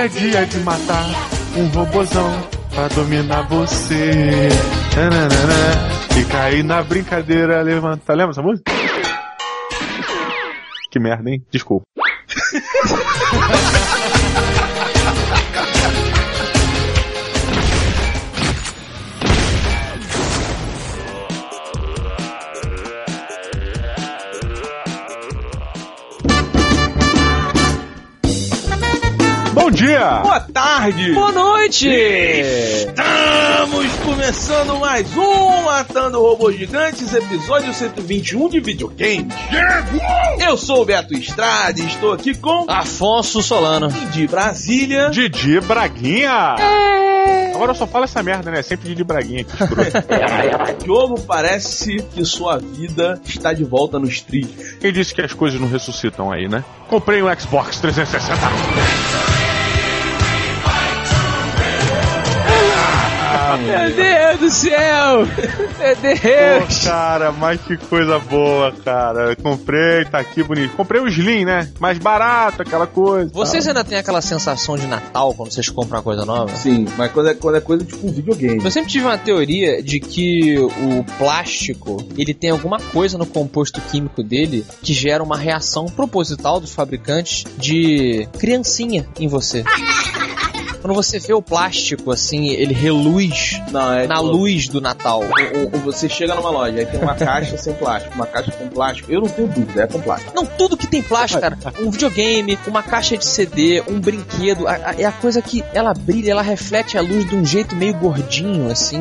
é dia de matar um robozão pra dominar você. Nananana. E cair na brincadeira, levanta. Lembra essa música? Que merda, hein? Desculpa. dia! Boa tarde! Boa noite! Estamos começando mais um Matando Robôs Gigantes, episódio 121 de videogame. Eu sou o Beto Estrada e estou aqui com Afonso Solano. e de Brasília. Didi Braguinha! Agora eu só falo essa merda, né? Sempre Didi Braguinha. que escroto. Diogo, parece que sua vida está de volta nos trilhos. Quem disse que as coisas não ressuscitam aí, né? Comprei um Xbox 360. Meu Deus do céu! Meu Deus! Pô, cara, mas que coisa boa, cara. Comprei, tá aqui bonito. Comprei o Slim, né? Mais barato, aquela coisa. Vocês ainda têm aquela sensação de Natal quando vocês compram uma coisa nova? Sim, mas quando é, quando é coisa tipo um videogame. Eu sempre tive uma teoria de que o plástico ele tem alguma coisa no composto químico dele que gera uma reação proposital dos fabricantes de criancinha em você. Quando você vê o plástico assim, ele reluz Não, é na tipo, luz do Natal. o- o- Você chega numa loja, aí tem uma caixa sem plástico, uma caixa com plástico. Eu não tenho dúvida, é com plástico. Não, tudo que tem plástico, cara. Um videogame, uma caixa de CD, um brinquedo. a- a- é a coisa que ela brilha, ela reflete a luz de um jeito meio gordinho, assim.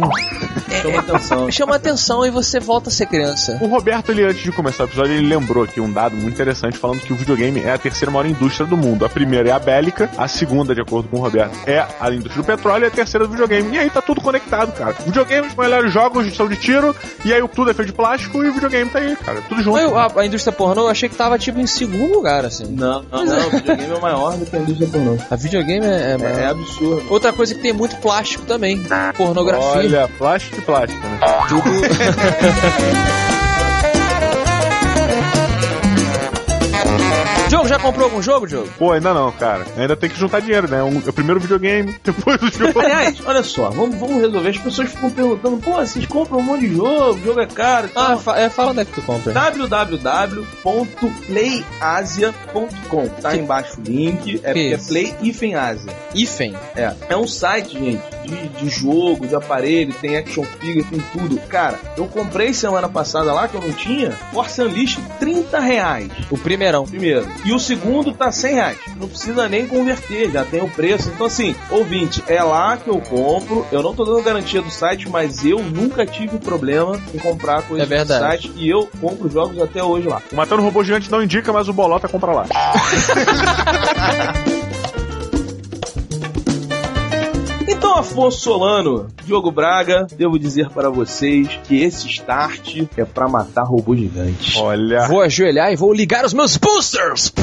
Chama atenção. Chama atenção e você volta a ser criança. O Roberto, ele, antes de começar o episódio, ele lembrou aqui um dado muito interessante falando que o videogame é a terceira maior indústria do mundo. A primeira é a bélica, a segunda, de acordo com o Roberto, é a indústria do petróleo e a terceira do videogame. E aí tá tudo conectado, cara. Videogame, os melhores jogos são de tiro, e aí tudo é feito de plástico e o videogame tá aí, cara. Tudo junto. Eu- a, a indústria pornô eu achei que tava tipo em segundo lugar, assim. Não, não, não, o videogame é maior do que a indústria pornô. A videogame é. é- É, é absurdo. Outra coisa que tem muito plástico também. Pornografia. Olha, plástico e plástico, né? Tudo. Diogo, já comprou algum jogo, Diogo? Pô, ainda não, cara. Ainda tem que juntar dinheiro, né? Um, primeiro o videogame, depois o jogo. Aliás, olha só, vamos, vamos resolver. As pessoas ficam perguntando, pô, vocês compram um monte de jogo, o jogo é caro e Ah, tal. fa é, fala onde é que tu compra. www.playAsia.com Tá aí embaixo o link, é, Que é? Play Ifen Asia. Ifen. É, é um site, gente, de, de jogo, de aparelho, tem action figure, tem tudo. Cara, eu comprei semana passada lá, que eu não tinha, Force Unleashed, 30 reais. O primeirão. Primeiro. E o segundo tá 100 reais. Não precisa nem converter, já tem o preço. Então, assim, ouvinte, é lá que eu compro. Eu não tô dando garantia do site, mas eu nunca tive problema em comprar coisas É verdade. do site. E eu compro jogos até hoje lá. O Matando Robô Gigante não indica, mas o Bolota compra lá. Afonso Solano, Diogo Braga, devo dizer para vocês que esse start é pra matar robô gigante. Olha. Vou ajoelhar e vou ligar os meus boosters.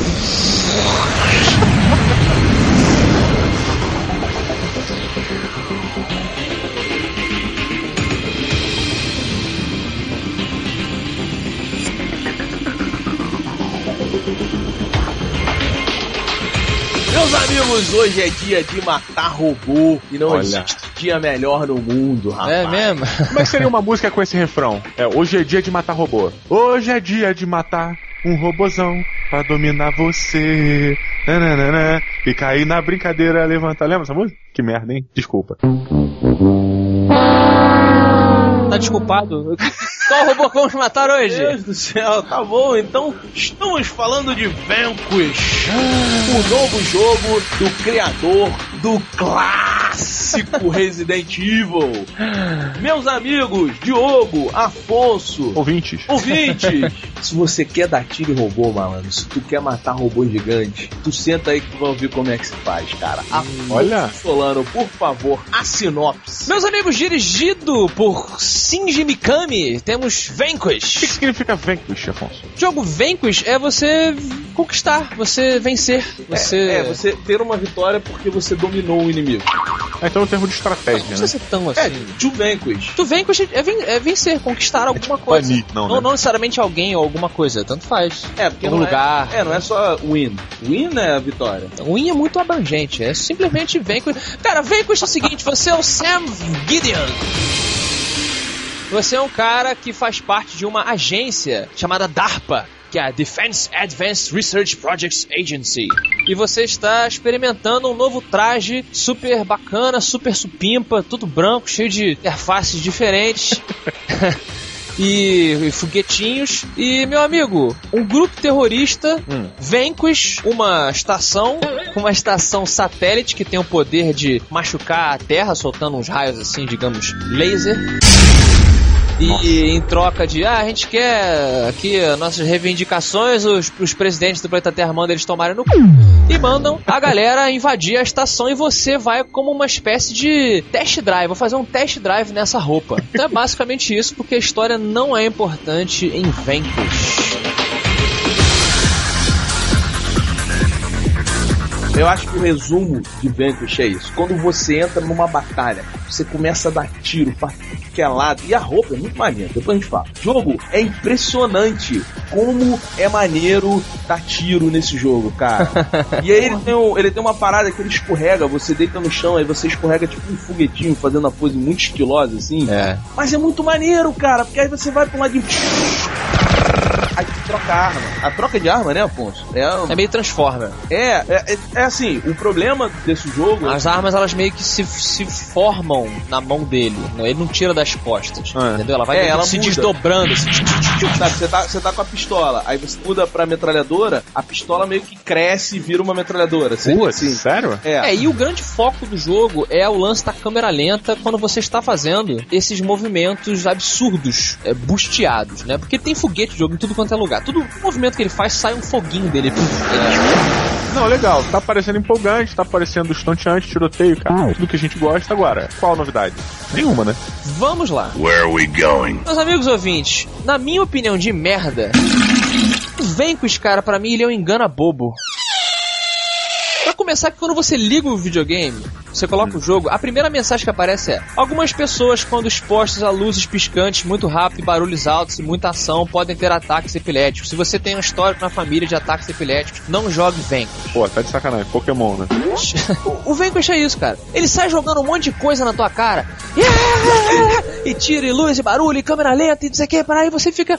Amigos, hoje é dia de matar robô e não Olha. existe dia melhor no mundo, rapaz. É mesmo? Como é que seria uma música com esse refrão? É, hoje é dia de matar robô. Hoje é dia de matar um robozão pra dominar você. Nananana. E cair na brincadeira, levantar. Lembra essa música? Que merda, hein? Desculpa. Tá desculpado. Qual robô que vamos matar Meu hoje? Deus do céu, tá bom. Então, estamos falando de Vanquish, o novo jogo do criador do clássico Resident Evil. Meus amigos, Diogo, Afonso, Ouvintes. ouvintes, se você quer dar tiro em robô, malandro, se tu quer matar robô gigante, tu senta aí que tu vai ouvir como é que se faz, cara. Afonso Olha. Solano, por favor, a sinopse. Meus amigos, dirigido por Shinji Mikami, temos O que, Vanquish. significa Vanquish, Afonso? O jogo Vanquish é você conquistar, você vencer, você... É, é, você ter uma vitória porque você dominou o inimigo. É, então, no termo de Não estratégia, precisa né? ser tão É, assim. to vanquish. Tu vem com é, ven- é vencer, conquistar alguma coisa. banir, não, não, né? não necessariamente alguém ou alguma coisa, tanto faz. É, porque Um não lugar. É, é, não é só win. Win é a vitória. O win é muito abrangente, é simplesmente com. Cara, com isso o seguinte: você é o Sam Gideon. Você é um cara que faz parte de uma agência chamada DARPA, que é a Defense Advanced Research Projects Agency. E você está experimentando um novo traje super bacana, super supimpa, tudo branco, cheio de interfaces diferentes. E, foguetinhos. E, meu amigo, um grupo terrorista Hum. Vanquish, uma estação, uma estação satélite que tem o poder de machucar a Terra, soltando uns raios assim, digamos, laser. E em troca de, ah, a gente quer aqui as nossas reivindicações, os, os presidentes do planeta Terra mandam eles tomarem no c... E mandam a galera invadir a estação e você vai como uma espécie de test drive. Vou fazer um test drive nessa roupa. Então é basicamente isso, porque a história não é importante em Vanquish. Eu acho que o resumo de Vanquish é isso. Quando você entra numa batalha, você começa a dar tiro pra que é lado. E a roupa é muito maneira, depois a gente fala. O jogo é impressionante como é maneiro dar tiro nesse jogo, cara. e aí ele tem, um- ele tem uma parada que ele escorrega, você deita no chão, aí você escorrega tipo um foguetinho, fazendo uma pose muito estilosa, assim. É. Mas é muito maneiro, cara, porque aí você vai pra um ladinho. Aí tu troca a arma. A troca de arma, né, Afonso? É, É meio Transformer. é, é, é assim, o problema desse jogo. As armas elas meio que se, se formam na mão dele. né? Ele não tira das costas. É. Entendeu? Ela vai É, ela se muda. desdobrando. Assim. Sabe, você tá, você tá com a pistola, aí você muda pra metralhadora, a pistola meio que cresce e vira uma metralhadora. Você, assim, sério? é. É, e o grande foco do jogo é o lance da câmera lenta quando você está fazendo esses movimentos absurdos, é, busteados, né? Porque tem foguete de jogo em tudo quanto é lugar. Todo movimento que ele faz sai um foguinho dele. Não, legal. Tá parecendo empolgante, tá parecendo estonteante, tiroteio, cara. Tudo que a gente gosta. Agora, qual a novidade? Nenhuma, né? Vamos lá. Where are we going? Meus amigos ouvintes, na minha opinião de merda, vem com os cara, pra mim ele é um engana bobo. Pra começar, que quando você liga o videogame, você coloca o jogo, a primeira mensagem que aparece é: Algumas pessoas, quando expostas a luzes piscantes muito rápido, barulhos altos e muita ação, podem ter ataques epiléticos. Se você tem um histórico na família de ataques epiléticos, não jogue Vanquish. Pô, tá de sacanagem. Pokémon, né? O Vanquish é isso, cara. Ele sai jogando um monte de coisa na tua cara. Yeah! E tira, e luz, e barulho, e câmera lenta, e não sei o que. Para aí você fica.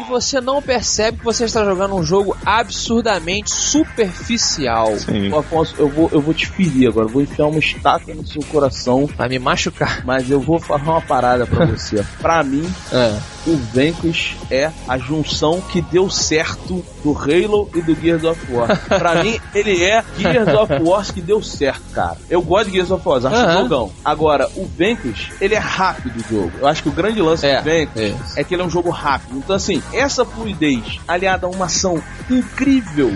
E você não percebe que você está jogando um jogo absurdamente superficial. Sim. Afonso, eu vou, eu vou te ferir agora, eu vou enfiar uma estaca no seu coração, Vai me machucar. mas eu vou falar uma parada pra você. pra mim, É. o Vanquish é a junção que deu certo do Halo e do Gears of War. Pra mim, ele é Gears of War que deu certo, cara. Eu gosto de Gears of War, acho um Aham. jogão. Agora, o Vanquish, ele é rápido o jogo. Eu acho que o grande lance É, do Vanquish é. é que ele é um jogo rápido. Então, assim, essa fluidez aliada a uma ação incrível.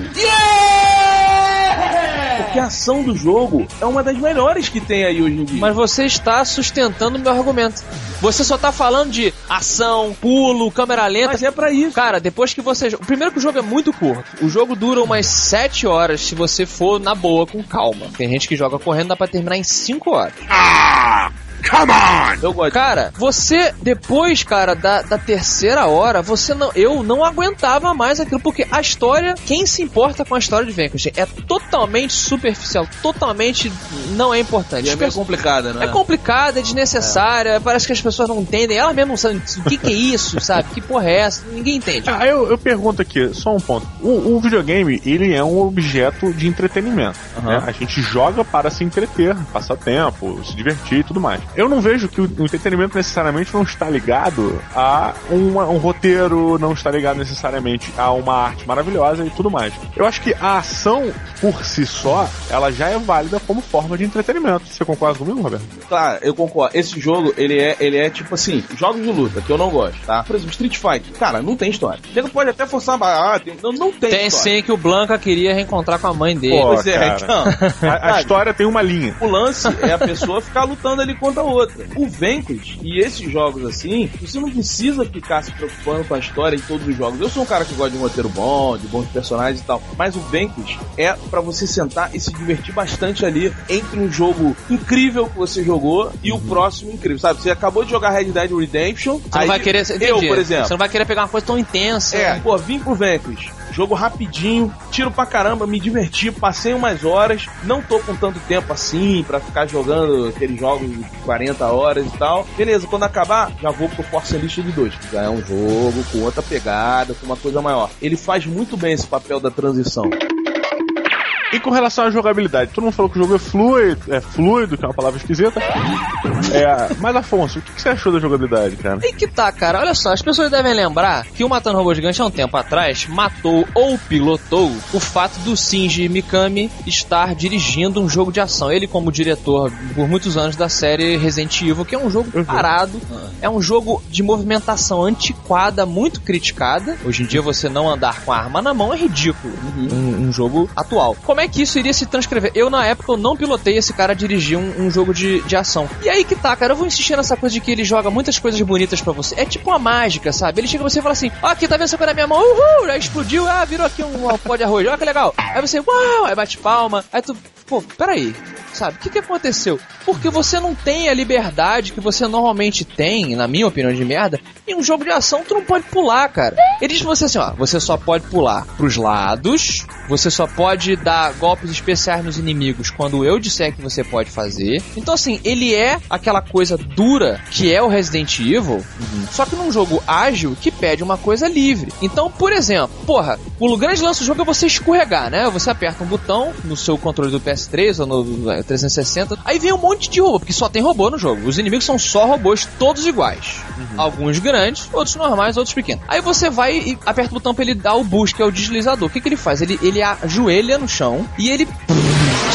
Porque a ação do jogo é uma das melhores que tem aí hoje em dia. Mas você está sustentando o meu argumento. Você só tá falando de ação, pulo, câmera lenta. Mas é pra isso. Cara, depois que você. Primeiro que o jogo é muito curto. O jogo dura umas 7 horas se você for na boa, com calma. Tem gente que joga correndo, dá pra terminar em 5 horas. Ah! Come on! Eu gosto. Cara, você, depois, cara, da, da terceira hora, você não. Eu não aguentava mais aquilo, porque a história. Quem se importa com a história de Vanquish é totalmente superficial, totalmente não é importante. E é meio complicada, né? É complicada, é desnecessária, parece que as pessoas não entendem, elas mesmas não sabem o que, que é isso, sabe? Que porra é essa? Ninguém entende. Ah, eu, eu pergunto aqui, só um ponto. O, o videogame, ele é um objeto de entretenimento. Aham. né? A gente joga para se entreter, passar tempo, se divertir e tudo mais. Eu não vejo que o, entretenimento necessariamente não está ligado a uma- um roteiro, não está ligado necessariamente a uma arte maravilhosa e tudo mais. Eu acho que a ação, por si só, ela já é válida como forma de entretenimento. Você concorda comigo, Roberto? Tá, eu concordo. Esse jogo, ele é, ele é tipo assim, jogos de luta, que eu não gosto, tá? Por exemplo, Street Fighter, cara, não tem história. Nego pode até forçar a barra, ah, tem, não, não tem, Tem história. sim que o Blanca queria reencontrar com a mãe dele. Pô, Pois é, cara. então. A, a história tem uma linha. O lance é a pessoa ficar lutando ali contra outra. O Vanquish e esses jogos assim, você não precisa ficar se preocupando com a história em todos os jogos. Eu sou um cara que gosta de um roteiro bom, de bons personagens e tal, mas o Vanquish é para você sentar e se divertir bastante ali entre um jogo incrível que você jogou e o próximo incrível, sabe? Você acabou de jogar Red Dead Redemption, Você não vai querer. eu, entendi. por exemplo, Você não vai querer pegar uma coisa tão intensa. é, pô, vim pro Vanquish. Jogo rapidinho, tiro pra caramba, me diverti, passei umas horas, não tô com tanto tempo assim pra ficar jogando aqueles jogos de 40 horas e tal. Beleza, quando acabar, já vou pro Force Unleashed 2, que já é um jogo com outra pegada, com uma coisa maior. Ele faz muito bem esse papel da transição. E com relação à jogabilidade, todo mundo falou que o jogo é fluido, é fluido, que é uma palavra esquisita. É, mas Afonso, o que que você achou da jogabilidade, cara? Aí que tá, cara. Olha só, as pessoas devem lembrar que o Matando Robô Gigante há um tempo atrás matou ou pilotou o fato do Shinji Mikami estar dirigindo um jogo de ação. Ele, como diretor por muitos anos da série Resident Evil, que é um jogo parado, é um jogo de movimentação antiquada, muito criticada. Hoje em dia, você não andar com a arma na mão é ridículo. Um, um jogo atual. Como é que isso iria se transcrever? Eu, na época, eu não pilotei esse cara dirigir um, um jogo de, de ação. E aí que tá, cara, eu vou insistir nessa coisa de que ele joga muitas coisas bonitas pra você. É tipo uma mágica, sabe? Ele chega pra você e fala assim: Ó, aqui tá vendo essa coisa na minha mão? Uhul! Aí explodiu, ah, virou aqui um, um pó de arroz, olha que legal. Aí você, uau! Aí bate palma. Aí tu, pô, peraí. Sabe, o que, que aconteceu? Porque você não tem a liberdade que você normalmente tem, na minha opinião de merda, em um jogo de ação tu não pode pular, cara. Ele diz pra você assim, ó, você só pode pular pros lados, você só pode dar golpes especiais nos inimigos quando eu disser que você pode fazer. Então assim, ele é aquela coisa dura que é o Resident Evil, só que num jogo ágil que pede uma coisa livre. Então, por exemplo, porra, o grande lance do jogo é você escorregar, né? Você aperta um botão no seu controle do PS3 ou no é, 360, aí vem um monte de robô, porque só tem robô no jogo. Os inimigos são só robôs, todos iguais. Alguns grandes, outros normais, outros pequenos. Aí você vai e aperta o botão pra ele dar o boost, que é o deslizador. O que, que ele faz? Ele, ele ajoelha no chão e ele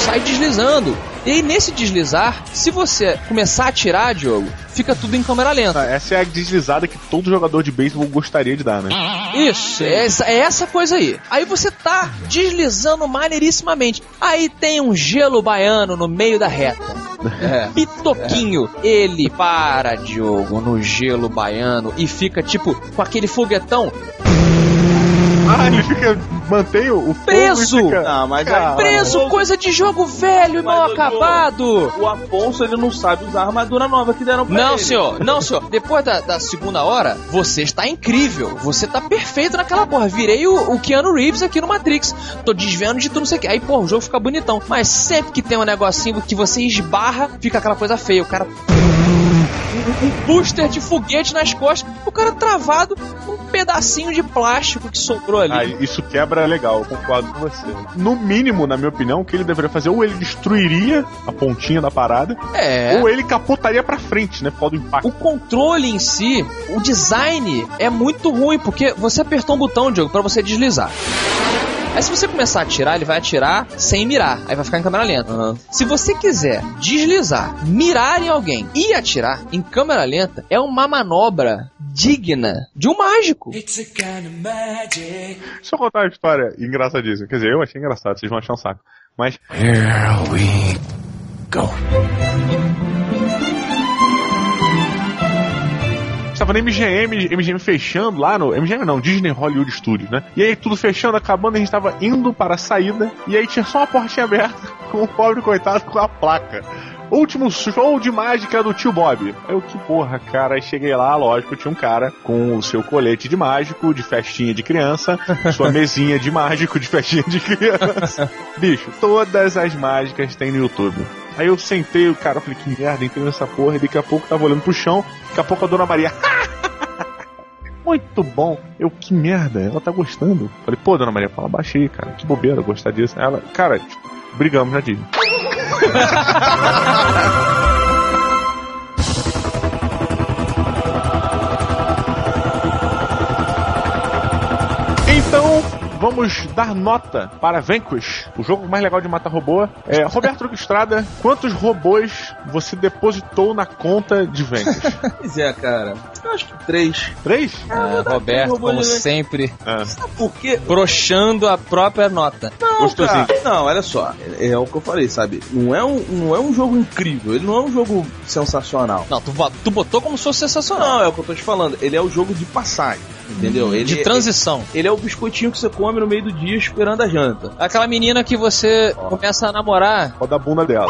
sai deslizando. E aí, nesse deslizar, se você começar a atirar, Diogo, fica tudo em câmera lenta. Ah, Essa é a deslizada que todo jogador de beisebol gostaria de dar, né? Isso, é essa, é essa coisa aí. Aí você tá deslizando maneirissimamente. Aí tem um gelo baiano no meio da reta. Pitoquinho, ele para, Diogo, no gelo baiano e fica tipo com aquele foguetão Ele fica. mantém o o fogo e Preso! fica- Ah, mas Cara, preso, coisa de jogo velho e mal Mas, ô, acabado. O Afonso, ele não sabe usar a armadura nova que deram pra Não, ele. senhor, não, senhor. Depois da, da segunda hora, você está incrível. Você tá perfeito naquela porra. Virei o, o Keanu Reeves aqui no Matrix. Tô desviando de tudo, não sei o que. Aí, porra, o jogo fica bonitão. Mas sempre que tem um negocinho que você esbarra, fica aquela coisa feia. O cara. Um, um booster de foguete nas costas. O cara travado com um pedacinho de plástico que sobrou ali. Ah, isso quebra legal, eu concordo com você. No mínimo, na minha opinião, o que ele deveria fazer, ou ele destruiria a pontinha da parada, É. ou ele capotaria pra frente, né? Por causa do impacto. O controle em si, o design é muito ruim, porque você apertou um botão, Diogo, pra você deslizar. Aí se você começar a atirar, ele vai atirar sem mirar. Aí vai ficar em câmera lenta. Se você quiser deslizar, mirar em alguém e atirar em câmera lenta, é uma manobra digna de um mágico. Deixa eu contar uma história engraçadíssima. Quer dizer, eu achei engraçado, vocês vão achar um saco. Mas Here we go. Estava na MGM, MGM fechando lá no. MGM não, Disney Hollywood Studios, né? E aí tudo fechando, acabando, a gente tava indo para a saída, e aí tinha só uma portinha aberta, com o pobre coitado com a placa. Último show de mágica do tio Bob. Eu, que porra, cara. Aí cheguei lá, lógico, tinha um cara com o seu colete de mágico, de festinha de criança, sua mesinha de mágico de festinha de criança. Bicho, todas as mágicas tem no YouTube. Aí eu sentei, o cara, falei, que merda, entrei nessa porra, e daqui a pouco tava olhando pro chão, daqui a pouco a dona Maria. Muito bom. Eu, que merda, ela tá gostando. Falei, pô, dona Maria, fala baixinho, cara. Que bobeira gostar disso. Ela, cara, tipo, brigamos na Disney. vamos dar nota para Vanquish, o jogo mais legal de matar robô. É, Roberto Estrada, quantos robôs você depositou na conta de Vanquish? Pois é, cara. Eu acho que três. Três? Ah, Roberto, como sempre, Ah, Sabe por quê? broxando a própria nota. Não, Gostosinho. cara, não, olha só. É, é o que eu falei, sabe? Não é, um, não é um jogo incrível. Ele não é um jogo sensacional. Não, tu, tu botou como se fosse sensacional. Não, é o que eu tô te falando. Ele é o jogo de passagem. Entendeu? Ele, de transição. Ele é o biscoitinho que você come no meio do dia esperando a janta. Aquela menina que você começa a namorar Pode dar a bunda dela.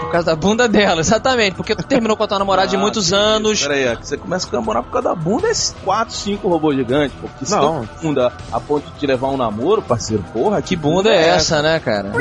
por causa da bunda dela, exatamente. Porque tu terminou com a tua namorada de Ah, muitos sim. anos. Pera aí, que você começa a namorar por causa da bunda, é 4, 5 robôs gigantes. Porque se Não. bunda a ponto de te levar um namoro, parceiro, porra, Que bunda é essa, né, cara?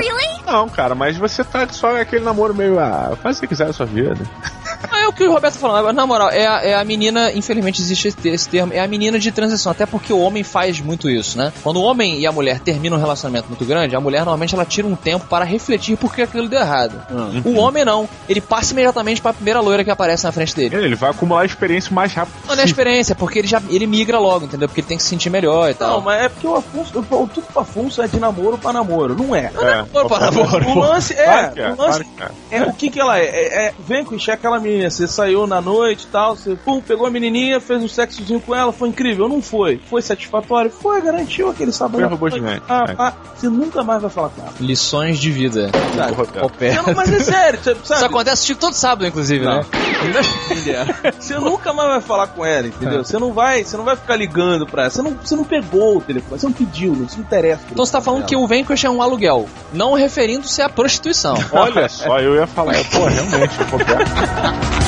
Não, cara, mas você tá só aquele namoro meio. Ah, faz o que quiser da sua vida. É o que o Roberto falou. Agora, Na moral, é a, é a menina, infelizmente existe esse, esse termo, é a menina de transição. Até porque o homem faz muito isso, né? Quando o homem e a mulher terminam um relacionamento muito grande, a mulher normalmente ela tira um tempo para refletir por que aquilo deu errado. Hum. O homem não. Ele passa imediatamente para a primeira loira que aparece na frente dele. Ele vai acumular experiência o mais rápido Não é experiência, porque ele já ele migra logo, entendeu? Porque ele tem que se sentir melhor e tal. Não, mas é porque o Afonso, o, tudo pro Afonso é de namoro pra namoro, não é? É, namoro pra namoro. O lance é, é, o lance é. é o que que ela é? É, é vem com é aquela menina, você saiu na noite e tal, você pum, pegou a menininha, fez um sexozinho com ela, foi incrível, não foi? Foi satisfatório? Foi, garantiu aquele sabor. Foi robô gigante, Ah, é. ah, você nunca mais vai falar com ela. Lições de vida. Sabe? Não- mas é sério, você Isso sabe? acontece tipo, todo sábado, inclusive, Não. né? Você nunca mais vai falar com ela, entendeu? Você não vai, você não vai ficar ligando pra ela. Você não, você não pegou o telefone, você não pediu, não se interessa. Então você tá falando que o Vanquish é um aluguel, não referindo-se à prostituição. Olha só, eu ia falar, pô, realmente, Roberto.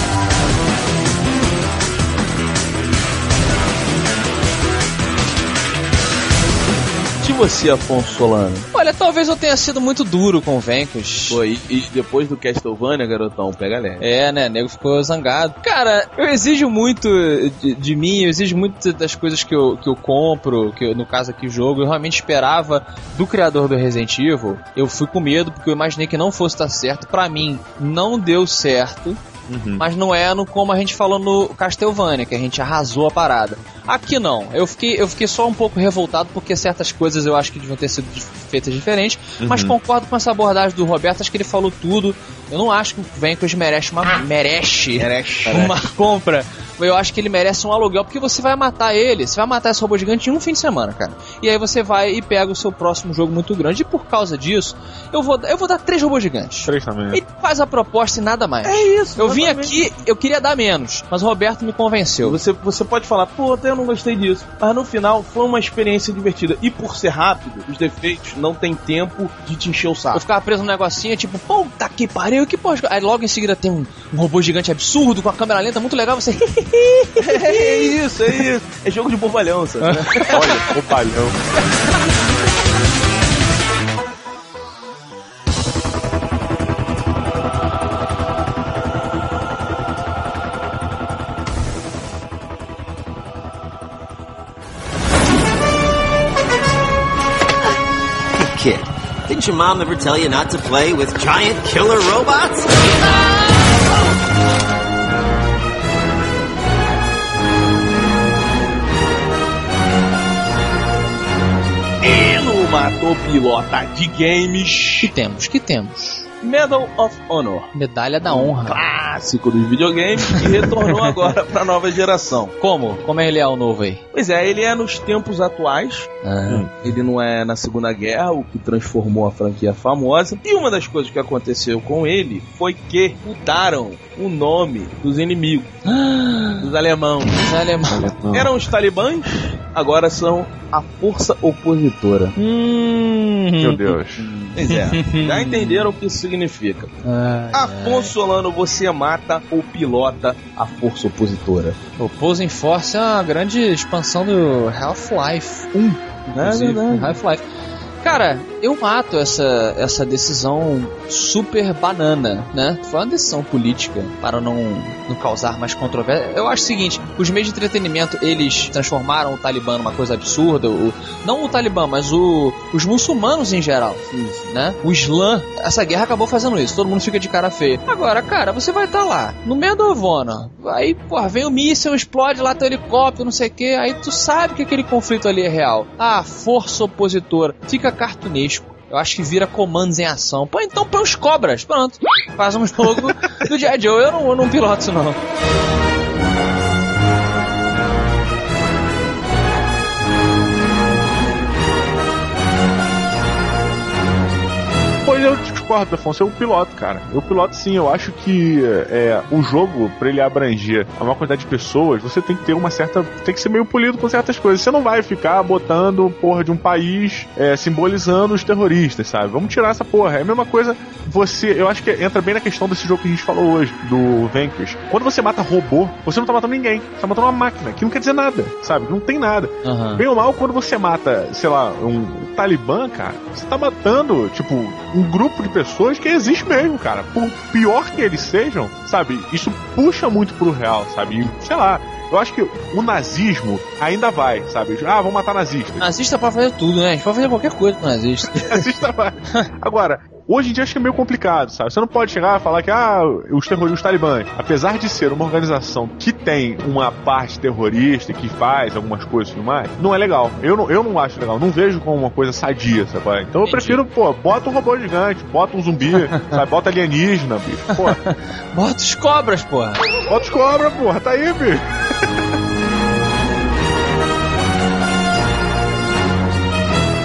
de você, Afonso Solano. Olha, talvez eu tenha sido muito duro com o Vanquish. Foi, e depois do Castlevania, garotão, pega leve. É, né? O nego ficou zangado. Cara, eu exijo muito de, de mim, eu exijo muito das coisas que eu, que eu compro, que eu- no caso aqui o jogo. Eu realmente esperava do criador do Resident Evil. Eu fui com medo porque eu imaginei que não fosse dar certo. Pra mim, não deu certo. Mas não é no, como a gente falou no Castlevania, que a gente arrasou a parada. Aqui não. Eu fiquei, eu fiquei só um pouco revoltado porque certas coisas eu acho que deviam ter sido feitas diferentes. Mas concordo com essa abordagem do Roberto, acho que ele falou tudo. Eu não acho que o Vanquish merece uma. Merece. Merece. Uma compra. Eu acho que ele merece um aluguel, porque você vai matar ele, você vai matar esse robô gigante em um fim de semana, cara. E aí você vai e pega o seu próximo jogo muito grande. E por causa disso, eu vou, eu vou dar três robôs gigantes. Três também. Ele faz a proposta e nada mais. É isso. Eu vim aqui, eu queria dar menos, mas o Roberto me convenceu. Você, você pode falar, pô, até eu não gostei disso. Mas no final foi uma experiência divertida. E por ser rápido, os defeitos não tem tempo de te encher o Eu saco. ficava preso no negocinho, tipo, puta que pariu, que porra. Aí logo em seguida tem um, um robô gigante absurdo com a câmera lenta, muito legal. Você. é isso, é isso. É jogo de bobalhão, sabe? Olha, o didn't your mom ever tell you not to play with giant killer robots? E no Matou Pilota de Que Games, temos, que temos. Medal of Honor. Medalha da honra. Clássico dos videogames que retornou agora pra nova geração. Como? Como ele é o novo aí? Pois é, ele é nos tempos atuais. Ah. Ele não é na Segunda Guerra, o que transformou a franquia famosa. E uma das coisas que aconteceu com ele foi que mudaram o nome dos inimigos, dos alemãos. Os alemão. Eram os talibãs, agora são a força opositora. Hum. Meu Deus. Pois é, já entenderam o que isso significa. Afonso Solano, você mata ou pilota a força opositora? Opposing Force é uma grande expansão do Half-Life 1. É inclusive. verdade. Half-Life. Cara, eu mato essa, essa decisão super banana, né? Foi uma decisão política para não, não causar mais controvérsia. Eu acho o seguinte, os meios de entretenimento, eles transformaram o Talibã numa coisa absurda, o, não o Talibã, mas o, os muçulmanos em geral, né? O Islã, essa guerra acabou fazendo isso, todo mundo fica de cara feia. Agora, cara, você vai estar tá lá, no meio da Ovona, aí, porra, vem o míssil, explode lá teu helicóptero, não sei o que, aí tu sabe que aquele conflito ali é real. Ah, força opositora, fica cartunesco. Eu acho que vira comandos em ação. Pô, então põe os cobras. Pronto. Faz um jogo do G.I. Joe. Eu não, eu não piloto isso, não. Pois eu discordo, Afonso. Eu piloto, cara. Eu piloto sim. Eu acho que é, o jogo, pra ele abranger a maior quantidade de pessoas, você tem que ter uma certa. Tem que ser meio polido com certas coisas. Você não vai ficar botando porra de um país é, simbolizando os terroristas, sabe? Vamos tirar essa porra. É a mesma coisa. Você. Eu acho que entra bem na questão desse jogo que a gente falou hoje, do Vanquish. Quando você mata robô, você não tá matando ninguém. Você tá matando uma máquina, que não quer dizer nada, sabe? Não tem nada. Uhum. Bem ou mal, quando você mata, sei lá, um Talibã, cara, você tá matando, tipo, um grupo de pessoas que existe mesmo, cara. Por pior que eles sejam, sabe? Isso puxa muito pro real, sabe? E, sei lá. Eu acho que o nazismo ainda vai, sabe? Ah, vamos matar nazista. Nazista pode fazer tudo, né? A gente pode fazer qualquer coisa com nazista. nazista vai. Agora, Hoje em dia acho que é meio complicado, sabe? Você não pode chegar e falar que ah, os terroristas, os talibãs, apesar de ser uma organização que tem uma parte terrorista que faz algumas coisas e tudo mais, não é legal. Eu não, eu não acho legal, não vejo como uma coisa sadia, sabe? Então eu prefiro, pô, bota um robô gigante, bota um zumbi, sabe? Bota alienígena, bicho. Pô. bota os cobras, porra. Bota os cobras, porra, tá aí, bicho.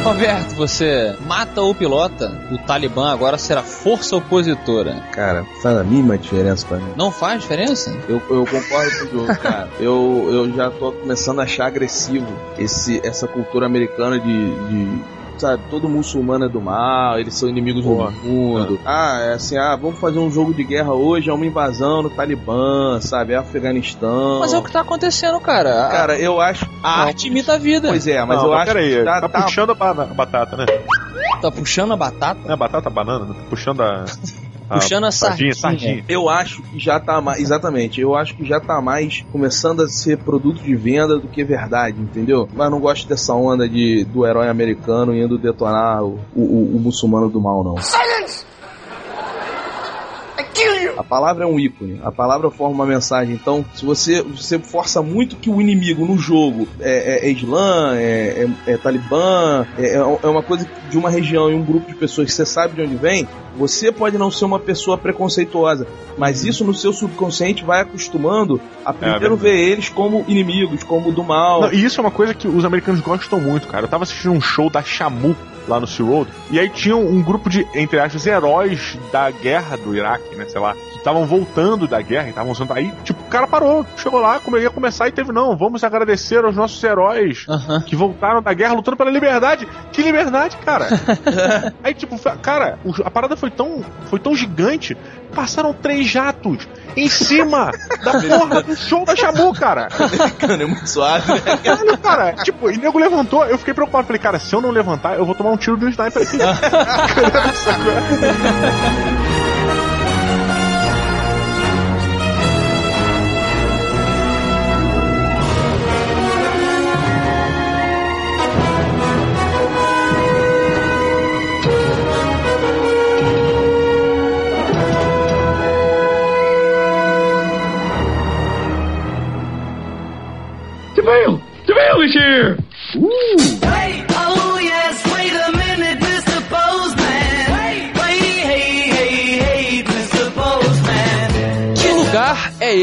Roberto, você mata ou pilota, o Talibã agora será força opositora. Cara, faz a mínima diferença pra mim. Não faz diferença? Eu, eu concordo com o jogo, cara. Eu, eu já tô começando a achar agressivo esse, essa cultura americana de, de sabe, todo muçulmano é do mal, eles são inimigos Boa. do mundo. Ah, é assim, ah, vamos fazer um jogo de guerra hoje, é uma invasão no Talibã, sabe, é Afeganistão. Mas é o que tá acontecendo, cara. Cara, eu acho. A arte imita a vida. Pois é, mas não, eu mas acho peraí, que tá, tá, tá puxando a batata, né? Tá puxando a batata? É, batata, banana, né? puxando a. Puxando a sardinha, sardinha. Eu acho que já tá mais. Exatamente, eu acho que já tá mais começando a ser produto de venda do que verdade, entendeu? Mas não gosto dessa onda de, do herói americano indo detonar o, o, o muçulmano do mal, não. Silence! A palavra é um ícone, a palavra forma uma mensagem. Então, se você, você força muito que o inimigo no jogo é, é, é Islã, é, é, é Talibã, é, é, é uma coisa de uma região e um grupo de pessoas que você sabe de onde vem, você pode não ser uma pessoa preconceituosa, mas isso no seu subconsciente vai acostumando a primeiro ver eles como inimigos, como do mal. Não, e isso é uma coisa que os americanos gostam muito, cara. Eu tava assistindo um show da Shamu lá no Sea Road, e aí tinha um grupo de, entre aspas, heróis da guerra do Iraque, né, sei lá, estavam voltando da guerra, estavam sendo aí, tipo, o cara parou, chegou lá, como ia começar e teve, não, vamos agradecer aos nossos heróis que voltaram da guerra lutando pela liberdade. Que liberdade, cara? aí, tipo, cara, a parada foi tão, foi tão gigante, passaram três jatos em cima da porra do show da Shamu, cara. Americano é muito suave, né? Caralho, cara, tipo, e nego levantou, eu fiquei preocupado, falei, cara, se eu não levantar, eu vou tomar um tiro do sniper aqui.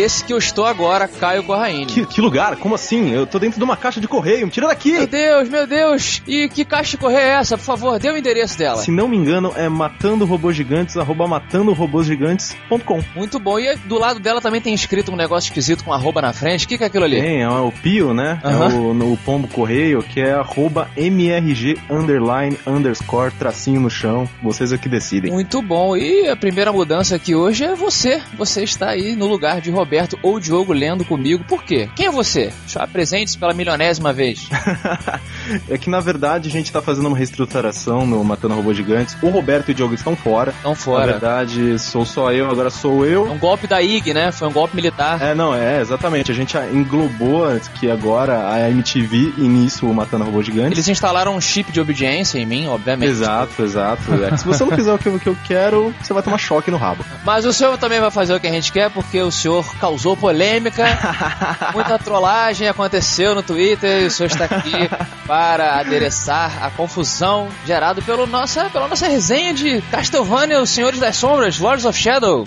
esse que eu estou agora, Caio Corraine? Que, que, lugar? Como assim? Eu tô dentro de uma caixa de correio, me tira daqui! Meu Deus, meu Deus! E que caixa de correio é essa? Por favor, dê o endereço dela. Se não me engano, é matandorobôsgigantes, arroba matandorobôsgigantes.com Muito bom. E do lado dela também tem escrito um negócio esquisito com arroba na frente. O que, que é aquilo ali? Tem, é o Pio, né? Uhum. É o, no pombo correio, que é arroba mrg underline underscore tracinho no chão. Vocês é que decidem. Muito bom. E a primeira mudança aqui hoje é você. Você está aí no lugar de Roberto ou Diogo lendo comigo. Por quê? Quem é você? Apresente-se pela milionésima vez. É que na verdade a gente tá fazendo uma reestruturação no Matando Robôs Gigantes. O Roberto e o Diogo estão fora. Estão Na fora. verdade, sou só eu, agora sou eu. É um golpe da IG, né? Foi um golpe militar. É, não, é, exatamente. A gente englobou que agora a MTV e nisso o Matando Robôs Gigantes. Eles instalaram um chip de obediência em mim, obviamente. Exato, exato. É se você não fizer o que eu quero, você vai tomar choque no rabo. Mas o senhor também vai fazer o que a gente quer, porque o senhor causou polêmica, muita trollagem aconteceu no Twitter e o senhor está aqui para adereçar a confusão gerada pelo nossa, pela nossa resenha de Castlevania, os Senhores das Sombras, Lords of Shadow.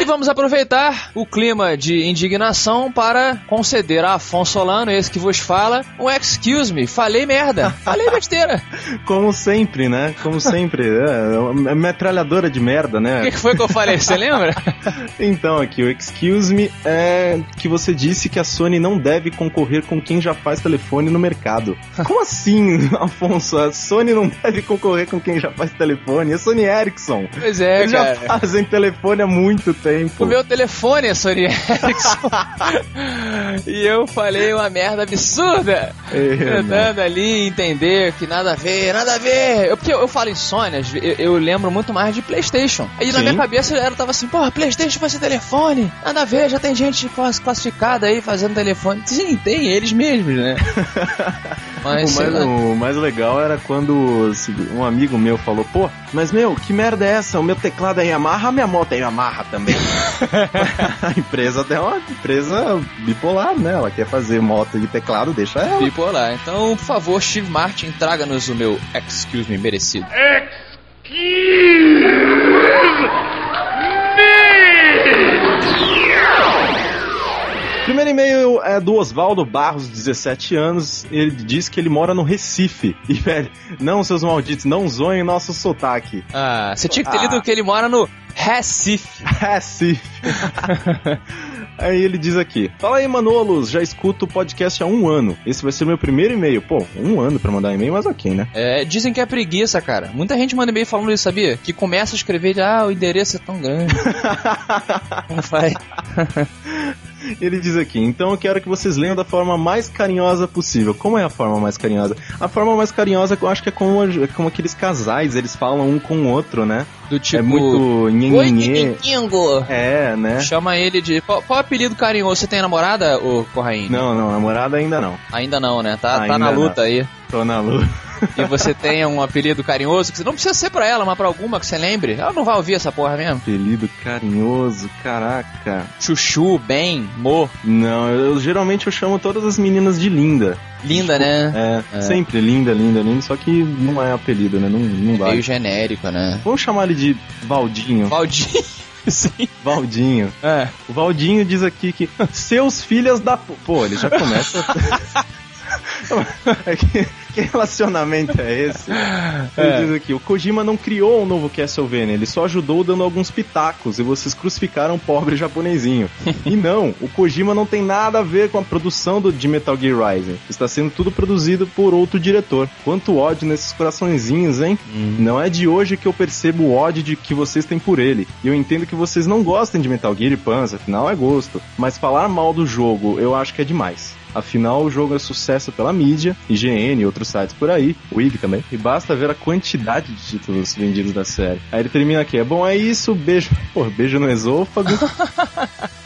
E vamos aproveitar o clima de indignação para conceder a Afonso Solano, esse que vos fala, um excuse me, falei merda, falei besteira. Como sempre, né? Como sempre. É, é metralhadora de merda, O né? que que foi que eu falei, você lembra? Então, aqui, o excuse me é que você disse que a Sony não deve concorrer com quem já faz telefone no mercado. Como assim, Afonso? A Sony não deve concorrer com quem já faz telefone? É Sony Ericsson. Pois é, Eles já cara. fazem telefone há muito tempo. O meu telefone é Sony Ericsson. e eu falei uma merda absurda. É, Tentando ali entender que nada a ver, nada a ver. Eu, porque eu, eu falo em Sony, eu, eu lembro muito mais de PlayStation. Aí na Sim. minha cabeça ela tava assim, porra, PlayStation vai ser telefone. Nada a ver, já tem gente class- classificada aí fazendo telefone. Sim, tem eles mesmos, né? Mas, O mais, lá. o mais legal era quando um amigo meu falou, pô, mas meu, que merda é essa? O meu teclado é Yamaha, a minha moto é Yamaha também. a empresa é uma empresa bipolar, né? Ela quer fazer moto e teclado, deixa ela. Bipolar. Então, por favor, Steve Martin, traga-nos o meu excuse me merecido. Primeiro e-mail é do Oswaldo Barros, 17 anos. Ele diz que ele mora no Recife. E, velho, não, seus malditos, não zoem nosso sotaque. Ah, você tinha que ter Ah. lido que ele mora no Recife. Recife. Aí ele diz aqui: Fala aí, Manolos, já escuto o podcast há um ano. Esse vai ser meu primeiro e-mail. Pô, um ano pra mandar e-mail, mas ok, né? É, dizem que é preguiça, cara. Muita gente manda e-mail falando isso, sabia? Que começa a escrever ah, o endereço é tão grande. Como vai? Ele diz aqui: Então eu quero que vocês leiam da forma mais carinhosa possível. Como é a forma mais carinhosa? A forma mais carinhosa eu acho que é como, é como aqueles casais, eles falam um com o outro, né? Do tipo. é muito Oi, nhenhenhê. É, né? Chama ele de. Qual, qual apelido carinhoso? Você tem namorada, ô Corraine? Não, não, namorada ainda não. Ainda não, né? Tá, tá na não. luta aí. Tô na lua. E você tem um apelido carinhoso que você não precisa ser pra ela, mas pra alguma que você lembre. Ela não vai ouvir essa porra mesmo. Apelido carinhoso, caraca. Chuchu, bem, mo, Não, eu, geralmente eu chamo todas as meninas de linda. linda, né? É, sempre linda, linda, linda, só que não é apelido, né? Não, não vai. Meio genérico, né? Vamos chamar ele de Valdinho. Valdinho. Sim. Valdinho. É. O Valdinho diz aqui que seus filhos da. p-" Pô, ele já começa. É que, que relacionamento é esse? Ele diz aqui: o Kojima não criou um novo Castlevania, ele só ajudou dando alguns pitacos e vocês crucificaram o pobre japonesinho. e não, o Kojima não tem nada a ver com a produção do, de Metal Gear Rising. Está sendo tudo produzido por outro diretor. Quanto ódio nesses coraçõezinhos, hein? Não é de hoje que eu percebo o ódio de que vocês têm por ele. E eu entendo que vocês não gostem de Metal Gear e Panzer, afinal é gosto. Mas falar mal do jogo eu acho que é demais. Afinal, o jogo é sucesso pela mídia, IGN e outros sites por aí, o IG também, e basta ver a quantidade de títulos vendidos da série. Aí ele termina aqui, é bom, é isso, beijo, pô, beijo no esôfago.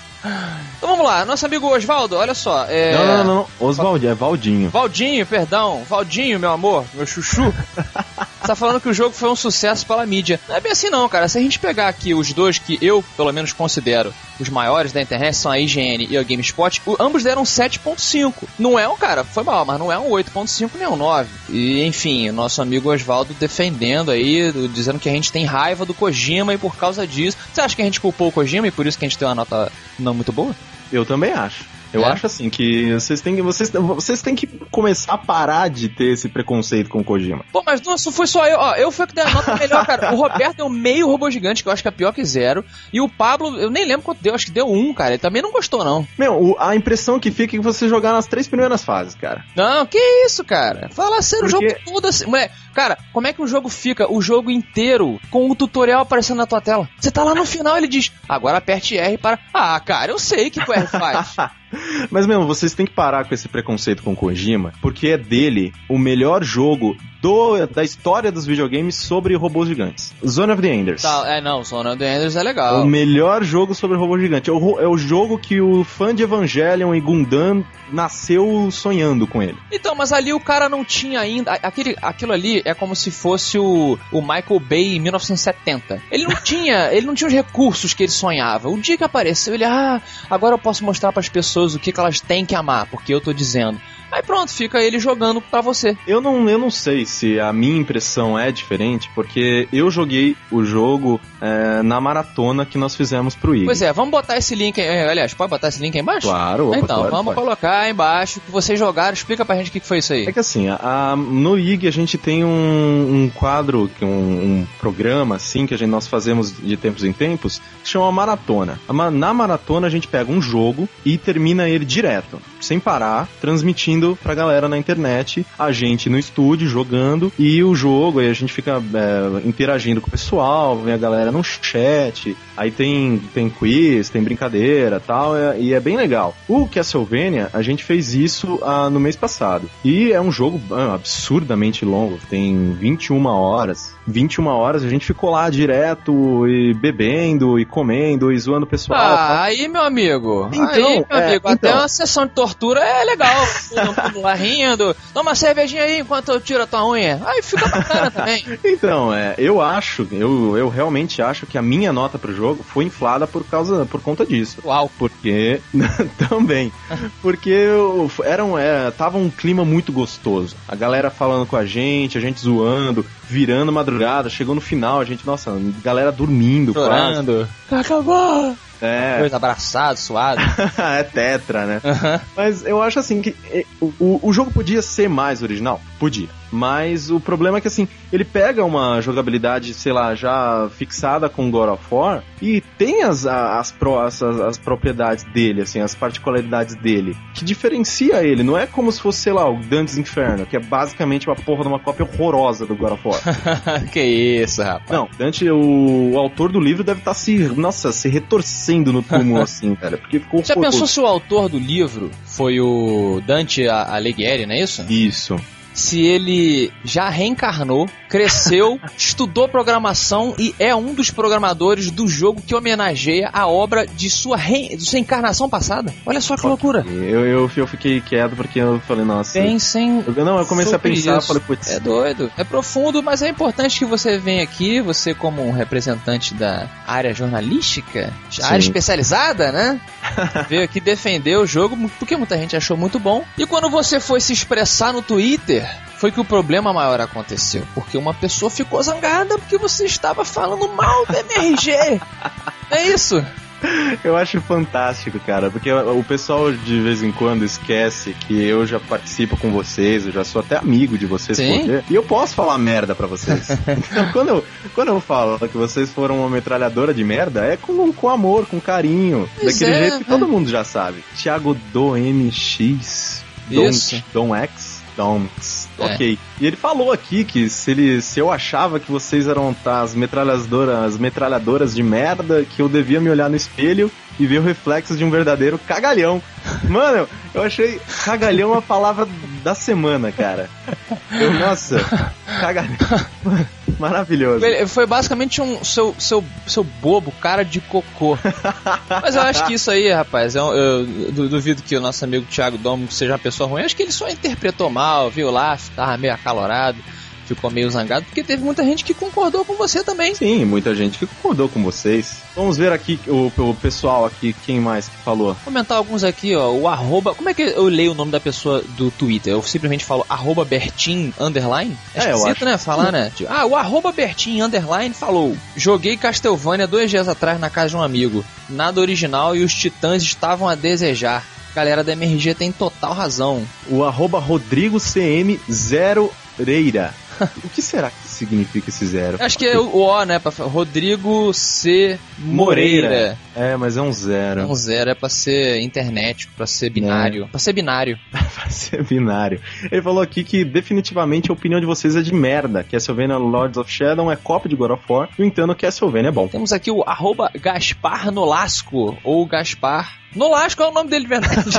Então vamos lá, nosso amigo Osvaldo, olha só. É... Não, não, não, não, Oswald, é Valdinho. Valdinho, perdão. Valdinho, meu amor, meu chuchu. Tá falando que o jogo foi um sucesso pela mídia. Não é bem assim não, cara. Se a gente pegar aqui os dois que eu, pelo menos, considero os maiores da internet, são a IGN e a GameSpot, o- ambos deram 7.5. Não é um, cara, foi mal, mas não é um 8.5 nem um 9. E, enfim, o nosso amigo Osvaldo defendendo aí, do- dizendo que a gente tem raiva do Kojima e por causa disso... Você acha que a gente culpou o Kojima e por isso que a gente tem uma nota não muito boa? Eu também acho. Eu É. acho assim que vocês têm, que- vocês, vocês têm que começar a parar de ter esse preconceito com o Kojima. Pô, mas não foi só eu, ó, eu fui o que dei a nota melhor, cara. O Roberto deu meio robô gigante, que eu acho que é pior que zero. E o Pablo, eu nem lembro quanto deu, acho que deu um, cara. Ele também não gostou, não. Meu, o- a impressão que fica é que você jogar nas três primeiras fases, cara. Não, que isso, cara? Fala sério, o Porque- jogo todo assim. Moleque, cara, como é que o jogo fica o jogo inteiro com o tutorial aparecendo na tua tela? Você tá lá no final, ele diz, agora aperte R para. Ah, cara, eu sei o que o R faz. Mas mesmo, vocês têm que parar com esse preconceito com Kojima, porque é dele o melhor jogo do, da história dos videogames sobre robôs gigantes. Zone of the Enders. tá, é, não, Son of the Enders é legal. o melhor jogo sobre robô gigante. É o, é o jogo que o fã de Evangelion e Gundam nasceu sonhando com ele. Então, mas ali o cara não tinha ainda. Aquele, aquilo ali é como se fosse o, o Michael Bay em 1970. Ele não tinha, ele não tinha os recursos que ele sonhava. O dia que apareceu, ele, ah, agora eu posso mostrar para as pessoas o que, que elas têm que amar, porque eu tô dizendo. Aí pronto, fica ele jogando pra você. Eu não, eu não sei se a minha impressão é diferente, porque eu joguei o jogo é, na maratona que nós fizemos pro IG. Pois é, vamos botar esse link aí. é, Aliás, pode botar esse link aí embaixo? Claro, opa, Então, claro, vamos pode. colocar aí embaixo que vocês jogaram. Explica pra gente o que, foi isso aí. É que assim, a- no IG a gente tem um, um quadro, um, um programa assim que a gente, nós fazemos de tempos em tempos, que chama Maratona. Na maratona a gente pega um jogo e termina ele direto, sem parar, transmitindo pra galera na internet, a gente no estúdio jogando e o jogo, aí a gente fica é, interagindo com o pessoal, vem a galera no chat, aí tem, tem quiz, tem brincadeira tal, é- e é bem legal. O Castlevania, a gente fez isso ah, no mês passado. E é um jogo ah, absurdamente longo, tem 21 horas. 21 horas a gente ficou lá direto e bebendo e comendo e zoando o pessoal. Ah, aí, meu amigo. Então, aí, meu é, amigo. Até então. uma sessão de tortura é legal. Todo mundo lá rindo. Toma uma cervejinha aí enquanto eu tiro a tua unha. Aí fica bacana também. Então, é, eu acho, eu, eu realmente acho que a minha nota pro jogo foi inflada por causa, por conta disso. Uau. Porque também, porque eu- era um, é, tava um clima muito gostoso. A galera falando com a gente, a gente zoando, virando madrugada, chegou no final, a gente, nossa, galera dormindo, Chorando. Acabou. É, Dois abraçados, suado. é tetra, né? Mas eu acho assim que eh, o, o jogo podia ser mais original? Podia. Mas o problema é que assim, ele pega uma jogabilidade, sei lá, já fixada com God of War e tem as, as, as, as- as propriedades dele, assim, as particularidades dele, que diferencia ele. Não é como se fosse, sei lá, o Dante's Inferno, que é basicamente uma porra de uma cópia horrorosa do God of War. que isso, rapaz. Não, Dante, o, o autor do livro deve estar se, nossa, se retorcendo no túmulo assim, cara, porque ficou Já horroroso. pensou se o autor do livro foi o Dante Alighieri, não é isso? Isso. Se ele já reencarnou, cresceu, estudou programação e é um dos programadores do jogo que homenageia a obra de sua, re... de sua encarnação passada. Olha só que loucura. Eu, eu, eu fiquei quieto porque eu falei, nossa. Pensem Eu, não, eu comecei a pensar, isso. falei, putz. É doido, é profundo, mas é importante que você venha aqui, você como um representante da área jornalística, área especializada, né? Veio aqui defender o jogo, porque muita gente achou muito bom. E quando você foi se expressar no Twitter, foi que o problema maior aconteceu. Porque uma pessoa ficou zangada porque você estava falando mal do MRG. é isso? Eu acho fantástico, cara, porque o pessoal de vez em quando esquece que eu já participo com vocês, eu já sou até amigo de vocês, Sim. por quê? e eu posso falar merda pra vocês. então, quando eu, quando eu falo que vocês foram uma metralhadora de merda, é com, com amor, com carinho, Pois daquele é, jeito que né? todo mundo já sabe. Thiago do MX, Dom, Isso. Dom X, Doms. É. Ok. E ele falou aqui que se, ele, se eu achava que vocês eram tá, as metralhadoras, as metralhadoras de merda, que eu devia me olhar no espelho e ver o reflexo de um verdadeiro cagalhão. Mano, eu achei cagalhão a palavra da semana, cara. Eu, nossa, cagalhão. Maravilhoso. Ele foi basicamente um seu, seu, seu bobo, cara de cocô. Mas eu acho que isso aí, rapaz, eu, eu du- duvido que o nosso amigo Thiago Domo seja uma pessoa ruim. Acho que ele só interpretou mal, viu lá, tava meio acalorado, ficou meio zangado, porque teve muita gente que concordou com você também. Sim, muita gente que concordou com vocês. Vamos ver aqui o, o pessoal aqui, quem mais que falou. Vou comentar alguns aqui, ó. O arroba. Como é que eu leio o nome da pessoa do Twitter? Eu simplesmente falo arroba Bertin underline? É, É, eu esquisito, acho né? Falar, né? Tipo, ah, o arroba Bertin underline falou. Joguei Castlevania dois dias atrás na casa de um amigo. Nada original e os titãs estavam a desejar. Galera da MRG tem total razão. O arroba Rodrigo CM Zeroreira. O que será que significa esse zero? Acho que é o O, né? Pra, Rodrigo C. Moreira. É, mas é um zero. Não, zero é pra ser internet, pra ser binário. Pra ser binário. Pra ser binário. Ele falou aqui que definitivamente a opinião de vocês é de merda. Castlevania Lords of Shadow é cópia de God of War. No entanto, Castlevania é bom. Temos aqui o arroba Gaspar Nolasco, ou Gaspar. Nolasco é o nome dele de verdade.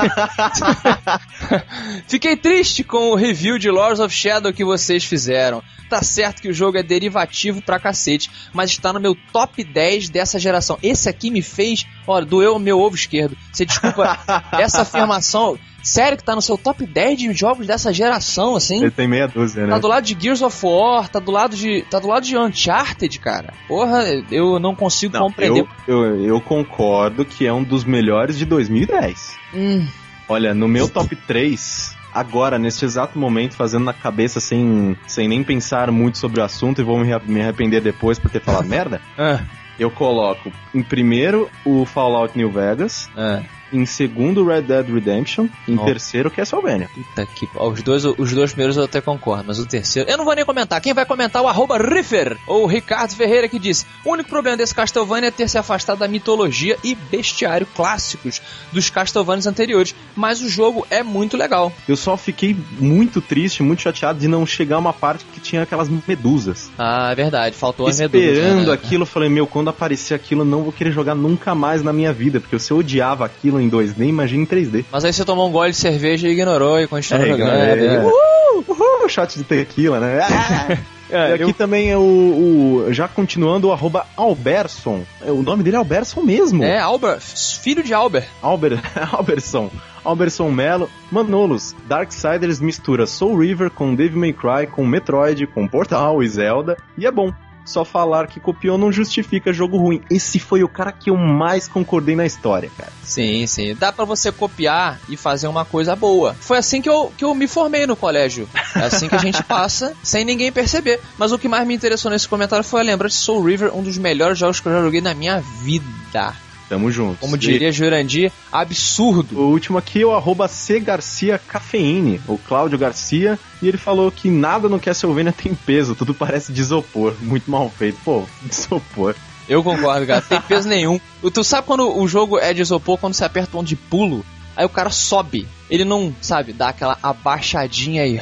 Fiquei triste com o review de Lords of Shadow que vocês fizeram. Tá certo que o jogo é derivativo pra cacete, mas está no meu top 10 dessa geração. Esse aqui me fez, olha, doeu o meu ovo esquerdo. Você desculpa essa afirmação. Sério que tá no seu top 10 de jogos dessa geração, assim? Ele tem meia dúzia, né? Tá do lado de Gears of War, tá do lado de. tá do lado de Uncharted, cara. Porra, eu não consigo Não, compreender. eu, eu, eu concordo que é um dos melhores de 2010. Hum, Olha, no meu top 3, agora, neste exato momento, fazendo na cabeça sem, sem nem pensar muito sobre o assunto e vou me, arre- me arrepender depois por ter falado merda, ah, eu coloco em primeiro o Fallout New Vegas, ah. Em segundo Red Dead Redemption, em Ó. terceiro Castlevania. Puta que. ó, Os dois, os dois primeiros eu até concordo, mas o terceiro. Eu não vou nem comentar. Quem vai comentar é o arroba Riffer, ou Ricardo Ferreira, que disse: O único problema desse Castlevania é ter se afastado da mitologia e bestiário clássicos dos Castlevanias anteriores. Mas o jogo é muito legal. Eu só fiquei muito triste, muito chateado de não chegar a uma parte que tinha aquelas medusas. Ah, é verdade, faltou as medusas. Esperando né? aquilo, eu falei, meu, quando aparecer aquilo, eu não vou querer jogar nunca mais na minha vida, porque se eu odiava aquilo em 2D, imagina em 3D. Mas aí você tomou um gole de cerveja e ignorou e continuou jogando. ignorei, É, é. Uhul, uhul, shot de tequila, né? é, e aqui eu- também é o, o- Já continuando, o arroba Alberson. É, O nome dele é Alberson mesmo. É, Albert, filho de Albert. Alber, Alberson. Alberson Melo. Manolos, Darksiders mistura Soul River com Devil May Cry, com Metroid, com Portal e Zelda. E é bom. Só falar que copiou não justifica jogo ruim. Esse foi o cara que eu mais concordei na história, cara. Sim, sim. Dá pra você copiar e fazer uma coisa boa. Foi assim que eu, que eu me formei no colégio. É assim que a gente passa, sem ninguém perceber. Mas o que mais me interessou nesse comentário foi a lembrança de Soul River, um dos melhores jogos que eu já joguei na minha vida. Tamo junto. Como diria Jurandir, absurdo. O último aqui é o arroba C Garcia Cafeine, o Cláudio Garcia, e ele falou que nada no Castlevania tem peso, tudo parece de isopor, muito mal feito. Pô, de isopor. Eu concordo, cara. Tem peso nenhum. Tu sabe quando o jogo é de isopor, quando você aperta um de pulo, aí o cara sobe. Ele não, sabe, dá aquela abaixadinha aí.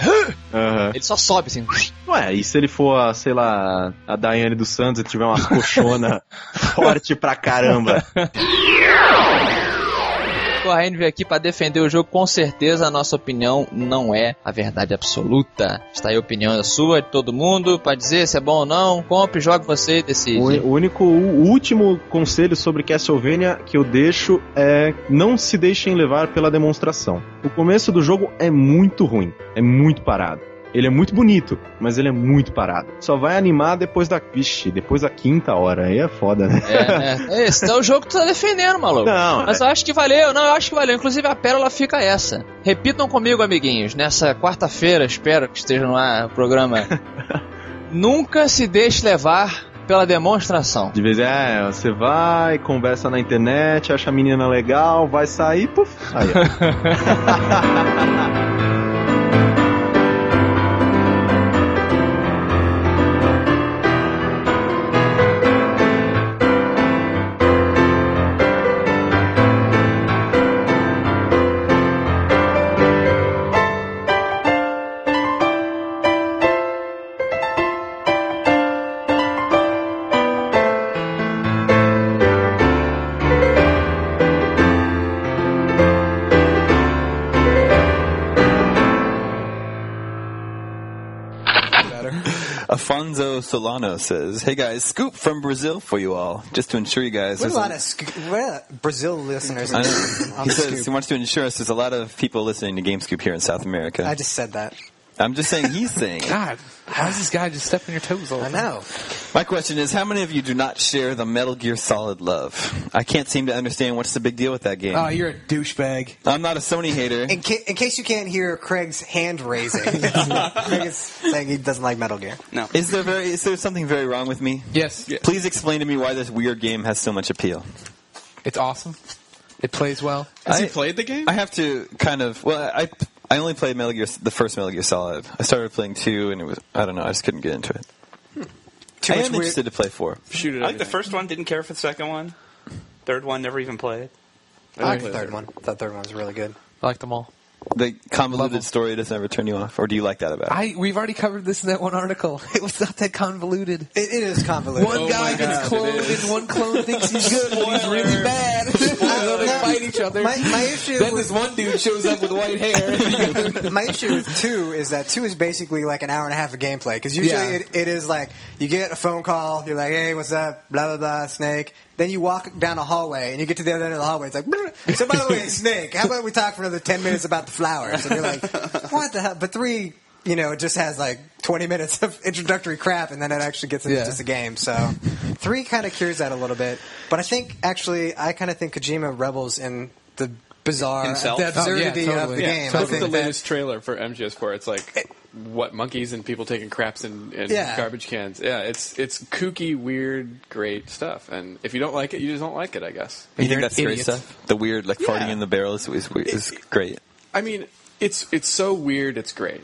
Aham. Ele só sobe assim. Ué, e se ele for, a, sei lá, a Daiane dos Santos e tiver umas colchona forte pra caramba? Correndo veio aqui pra defender o jogo, com certeza a nossa opinião não é a verdade absoluta. Está aí a opinião da sua, de todo mundo, pra dizer se é bom ou não. Compre, jogue você e decide. O único, o último conselho sobre Castlevania que eu deixo é não se deixem levar pela demonstração. O começo do jogo é muito ruim, é muito parado. Ele é muito bonito, mas ele é muito parado. Só vai animar depois da. Vixe, depois da quinta hora. Aí é foda, né? É, é. Esse é o jogo que tu tá defendendo, maluco. Não, Mas eu acho que valeu, não, eu acho que valeu. Inclusive a pérola fica essa. Repitam comigo, amiguinhos, nessa quarta-feira, espero que esteja no ar o programa. Nunca se deixe levar pela demonstração. De vez é, você vai, conversa na internet, acha a menina legal, vai sair, puf. Aí, Solano says, "Hey guys, scoop from Brazil for you all, just to ensure you guys." There's a lot of sc- we Brazil listeners. I on know. the he says he wants to ensure us there's a lot of people listening to GameScoop here in South America. I just said that. I'm just saying he's saying. it. God, why is this guy just stepping your toes all the I know. My question is, how many of you do not share the Metal Gear Solid love? I can't seem to understand what's the big deal with that game. Oh, you're a douchebag. I'm not a Sony hater. In, ca- in case you can't hear Craig's hand raising, Craig is saying he doesn't like Metal Gear. No. Is there very is there something very wrong with me? Yes. Please explain to me why this weird game has so much appeal. It's awesome. It plays well. Has he played the game? I have to kind of. Well, I I only played Metal Gear, the first Metal Gear Solid. I started playing two, and it was I don't know. I just couldn't get into it. Too I much am weird- interested to play four. Shoot it. I like the first one. Didn't care for the second one. Third one never even played. I like the third one. That third one was really good. I like them all. The convoluted story doesn't ever turn you off, or do you like that about it? I we've already covered this in that one article. It was not that convoluted. It, it is convoluted. One guy gets cloned, and one clone thinks he's good, but he's really bad. they fight each other. My, my issue then with this one dude shows up with white hair. my issue with two is that two is basically like an hour and a half of gameplay because usually Yeah. it, it is like you get a phone call, you're like, hey, what's up, blah blah blah, Snake. Then you walk down a hallway and you get to the other end of the hallway. It's like, "Brr." so by the way, Snake, how about we talk for another ten minutes about the flowers? And you're like, what the hell? But three. You know, it just has like 20 minutes of introductory crap, and then it actually gets into Yeah. just a game. So, three kind of cures that a little bit. But I think, actually, I kind of think Kojima rebels in the bizarre, Himself? the Oh, absurdity yeah, of the totally. game. Look at think the that- latest trailer for MGS4. It's like what monkeys and people taking craps in, in Yeah. garbage cans. Yeah, it's it's kooky, weird, great stuff. And if you don't like it, you just don't like it. I guess. you think You're an that's great stuff? The weird, like farting in the barrel is is, is great. I mean, it's it's so weird. It's great.